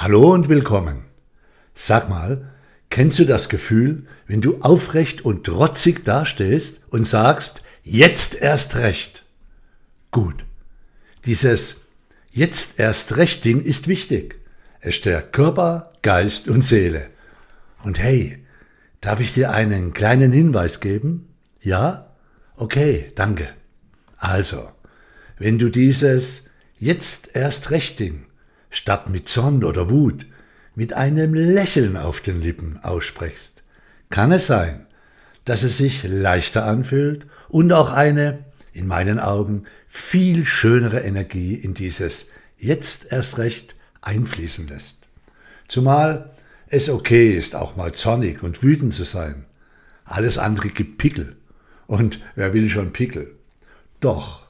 Hallo und willkommen. Sag mal, kennst du das Gefühl, wenn du aufrecht und trotzig dastehst und sagst, jetzt erst recht? Gut. Dieses jetzt erst recht Ding ist wichtig. Es stärkt Körper, Geist und Seele. Und hey, darf ich dir einen kleinen Hinweis geben? Ja? Okay, danke. Also, wenn du dieses jetzt erst recht Ding statt mit Zorn oder Wut mit einem Lächeln auf den Lippen aussprichst, kann es sein, dass es sich leichter anfühlt und auch eine, in meinen Augen, viel schönere Energie in dieses jetzt erst recht einfließen lässt. Zumal es okay ist, auch mal zornig und wütend zu sein. Alles andere gibt Pickel. Und wer will schon Pickel? Doch,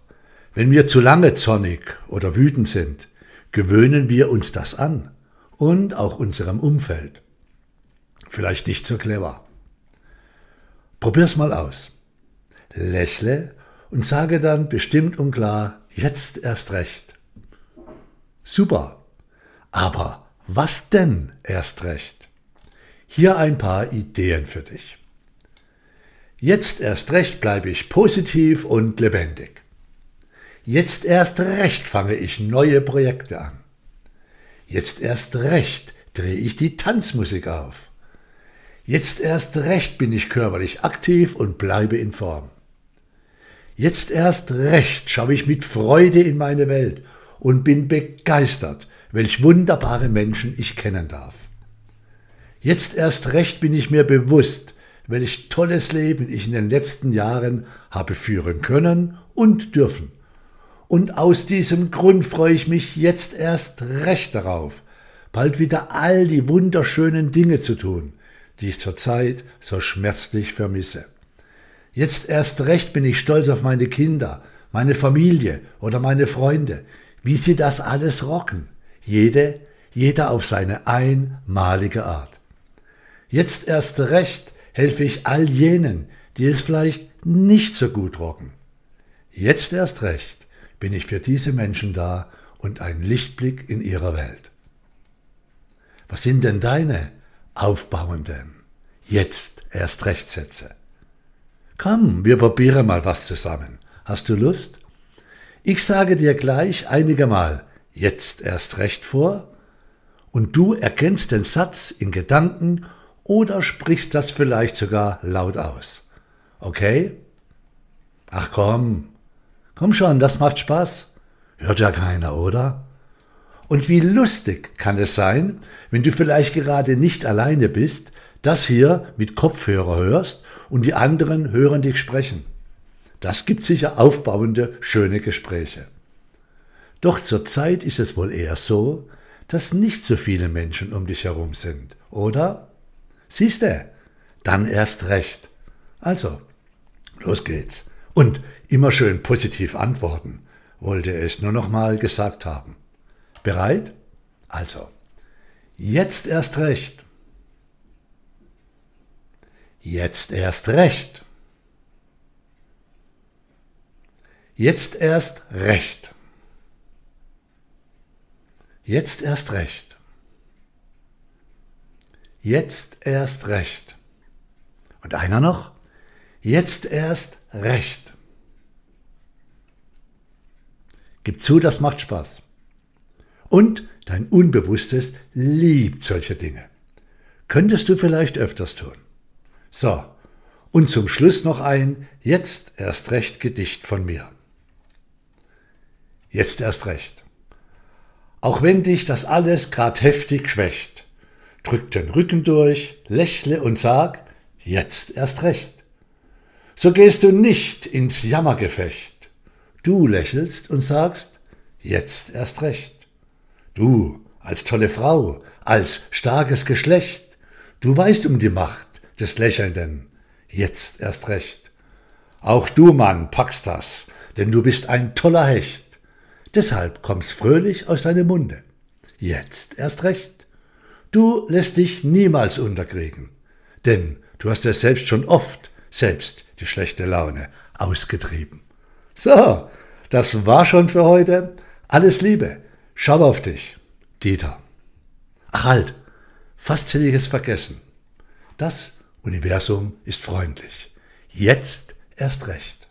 wenn wir zu lange zornig oder wütend sind, gewöhnen wir uns das an und auch unserem Umfeld. Vielleicht nicht so clever. Probier's mal aus. Lächle und sage dann bestimmt und klar, jetzt erst recht. Super. Aber was denn erst recht? Hier ein paar Ideen für dich. Jetzt erst recht bleibe ich positiv und lebendig. Jetzt erst recht fange ich neue Projekte an. Jetzt erst recht drehe ich die Tanzmusik auf. Jetzt erst recht bin ich körperlich aktiv und bleibe in Form. Jetzt erst recht schaue ich mit Freude in meine Welt und bin begeistert, welch wunderbare Menschen ich kennen darf. Jetzt erst recht bin ich mir bewusst, welch tolles Leben ich in den letzten Jahren habe führen können und dürfen. Und aus diesem Grund freue ich mich jetzt erst recht darauf, bald wieder all die wunderschönen Dinge zu tun, die ich zurzeit so schmerzlich vermisse. Jetzt erst recht bin ich stolz auf meine Kinder, meine Familie oder meine Freunde, wie sie das alles rocken, jede, jeder auf seine einmalige Art. Jetzt erst recht helfe ich all jenen, die es vielleicht nicht so gut rocken. Jetzt erst recht bin ich für diese Menschen da und ein Lichtblick in ihrer Welt. Was sind denn deine aufbauenden, jetzt erst Rechtsätze? Komm, wir probieren mal was zusammen. Hast du Lust? Ich sage dir gleich einige Mal jetzt erst recht vor und du erkennst den Satz in Gedanken oder sprichst das vielleicht sogar laut aus. Okay? Ach komm, Komm schon, das macht Spaß. Hört ja keiner, oder? Und wie lustig kann es sein, wenn du vielleicht gerade nicht alleine bist, das hier mit Kopfhörer hörst und die anderen hören dich sprechen. Das gibt sicher aufbauende, schöne Gespräche. Doch zurzeit ist es wohl eher so, dass nicht so viele Menschen um dich herum sind, oder? Siehste, dann erst recht. Also, los geht's. Und immer schön positiv antworten, wollte er es nur noch mal gesagt haben. Bereit? Also, jetzt erst recht. Jetzt erst recht. Jetzt erst recht. Jetzt erst recht. Jetzt erst recht. Und einer noch? Jetzt erst recht. Gib zu, das macht Spaß. Und dein Unbewusstes liebt solche Dinge. Könntest du vielleicht öfters tun. So, und zum Schluss noch ein Jetzt erst recht Gedicht von mir. Jetzt erst recht. Auch wenn dich das alles grad heftig schwächt, drück den Rücken durch, lächle und sag, jetzt erst recht. So gehst du nicht ins Jammergefecht, Du lächelst und sagst, jetzt erst recht. Du, als tolle Frau, als starkes Geschlecht, du weißt um die Macht des Lächelnden, jetzt erst recht. Auch du, Mann, packst das, denn du bist ein toller Hecht. Deshalb kommst fröhlich aus deinem Munde. Jetzt erst recht. Du lässt dich niemals unterkriegen, denn du hast ja selbst schon oft selbst die schlechte Laune ausgetrieben. So, das war schon für heute. Alles Liebe. Schau auf dich. Dieter. Ach halt, fast hätte ich es vergessen. Das Universum ist freundlich. Jetzt erst recht.